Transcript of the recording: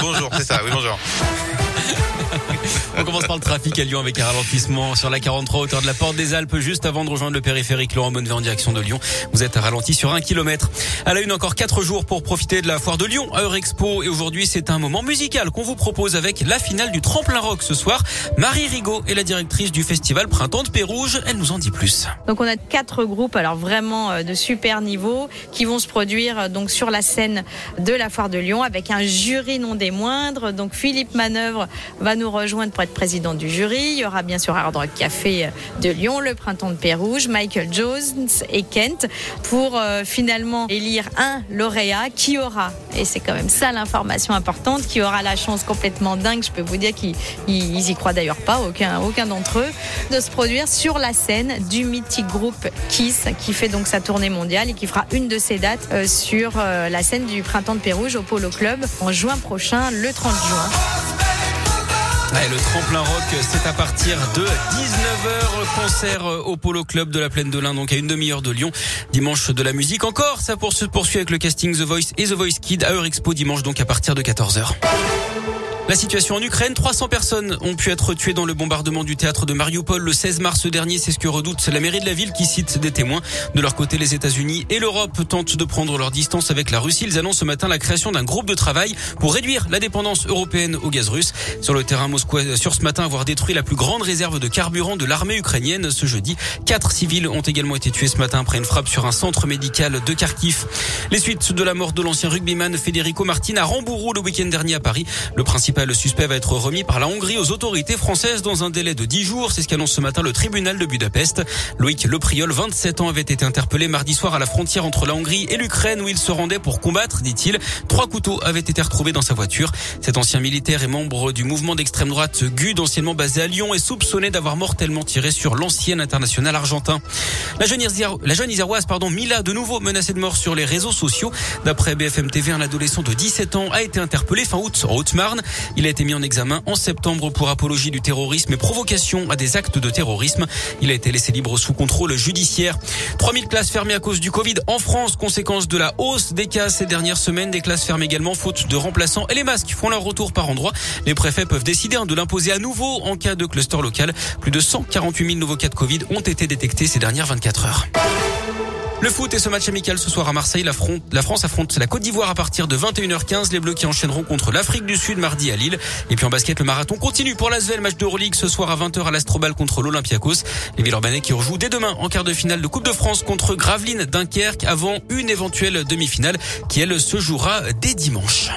bonjour, c'est ça, oui, bonjour. On commence par le trafic à Lyon avec un ralentissement sur la 43 hauteur de la Porte des Alpes juste avant de rejoindre le périphérique Laurent Bonnevet en direction de Lyon. Vous êtes ralenti sur un kilomètre. À la une encore quatre jours pour profiter de la foire de Lyon à Eurexpo et aujourd'hui c'est un moment musical qu'on vous propose avec la finale du tremplin rock ce soir. Marie Rigaud est la directrice du festival Printemps de Pérouge. Elle nous en dit plus. Donc on a quatre groupes alors vraiment euh, de super niveau qui vont se produire euh, donc sur la scène de la foire de Lyon avec un jury non des moindres. Donc Philippe Manœuvre va nous rejoindre pour président du jury. Il y aura bien sûr Hard Rock Café de Lyon, le Printemps de Pérouge, Michael Jones et Kent pour euh, finalement élire un lauréat qui aura, et c'est quand même ça l'information importante, qui aura la chance complètement dingue, je peux vous dire qu'ils y croient d'ailleurs pas, aucun, d'entre eux, de se produire sur la scène du mythique groupe Kiss qui fait donc sa tournée mondiale et qui fera une de ses dates euh, sur euh, la scène du Printemps de Pérouge au Polo Club en juin prochain, le 30 juin le tremplin rock, c'est à partir de 19h. Concert au Polo Club de la Plaine de l'Ain, donc à une demi-heure de Lyon. Dimanche de la musique encore. Ça se poursuit avec le casting The Voice et The Voice Kid à Eurexpo dimanche, donc à partir de 14h. La situation en Ukraine, 300 personnes ont pu être tuées dans le bombardement du théâtre de Mariupol le 16 mars dernier. C'est ce que redoute la mairie de la ville qui cite des témoins. De leur côté, les États-Unis et l'Europe tentent de prendre leur distance avec la Russie. Ils annoncent ce matin la création d'un groupe de travail pour réduire la dépendance européenne au gaz russe. Sur le terrain, Moscou sur ce matin avoir détruit la plus grande réserve de carburant de l'armée ukrainienne ce jeudi. Quatre civils ont également été tués ce matin après une frappe sur un centre médical de Kharkiv. Les suites de la mort de l'ancien rugbyman Federico Martin à Rambourou le week-end dernier à Paris. Le principal le suspect va être remis par la Hongrie aux autorités françaises dans un délai de 10 jours. C'est ce qu'annonce ce matin le tribunal de Budapest. Loïc Lepriol, 27 ans, avait été interpellé mardi soir à la frontière entre la Hongrie et l'Ukraine où il se rendait pour combattre, dit-il. Trois couteaux avaient été retrouvés dans sa voiture. Cet ancien militaire est membre du mouvement d'extrême droite GUD, anciennement basé à Lyon, et soupçonné d'avoir mortellement tiré sur l'ancien international argentin. La jeune, la jeune Iséroise, pardon, Mila, de nouveau menacée de mort sur les réseaux sociaux. D'après BFM TV, un adolescent de 17 ans a été interpellé fin août en Haute-Marne. Il a été mis en examen en septembre pour apologie du terrorisme et provocation à des actes de terrorisme. Il a été laissé libre sous contrôle judiciaire. 3000 classes fermées à cause du Covid en France, conséquence de la hausse des cas ces dernières semaines. Des classes fermées également faute de remplaçants et les masques font leur retour par endroit. Les préfets peuvent décider hein, de l'imposer à nouveau en cas de cluster local. Plus de 148 000 nouveaux cas de Covid ont été détectés ces dernières 24 heures. Le foot et ce match amical ce soir à Marseille. La, France affronte la Côte d'Ivoire à partir de 21h15. Les Bleus qui enchaîneront contre l'Afrique du Sud mardi à Lille. Et puis en basket, le marathon continue pour l'Asvel. Match d'Euroleague ce soir à 20h à l'Astrobal contre l'Olympiakos. Les Villeurbanais qui rejouent dès demain en quart de finale de Coupe de France contre Gravelines Dunkerque avant une éventuelle demi-finale qui elle se jouera dès dimanche.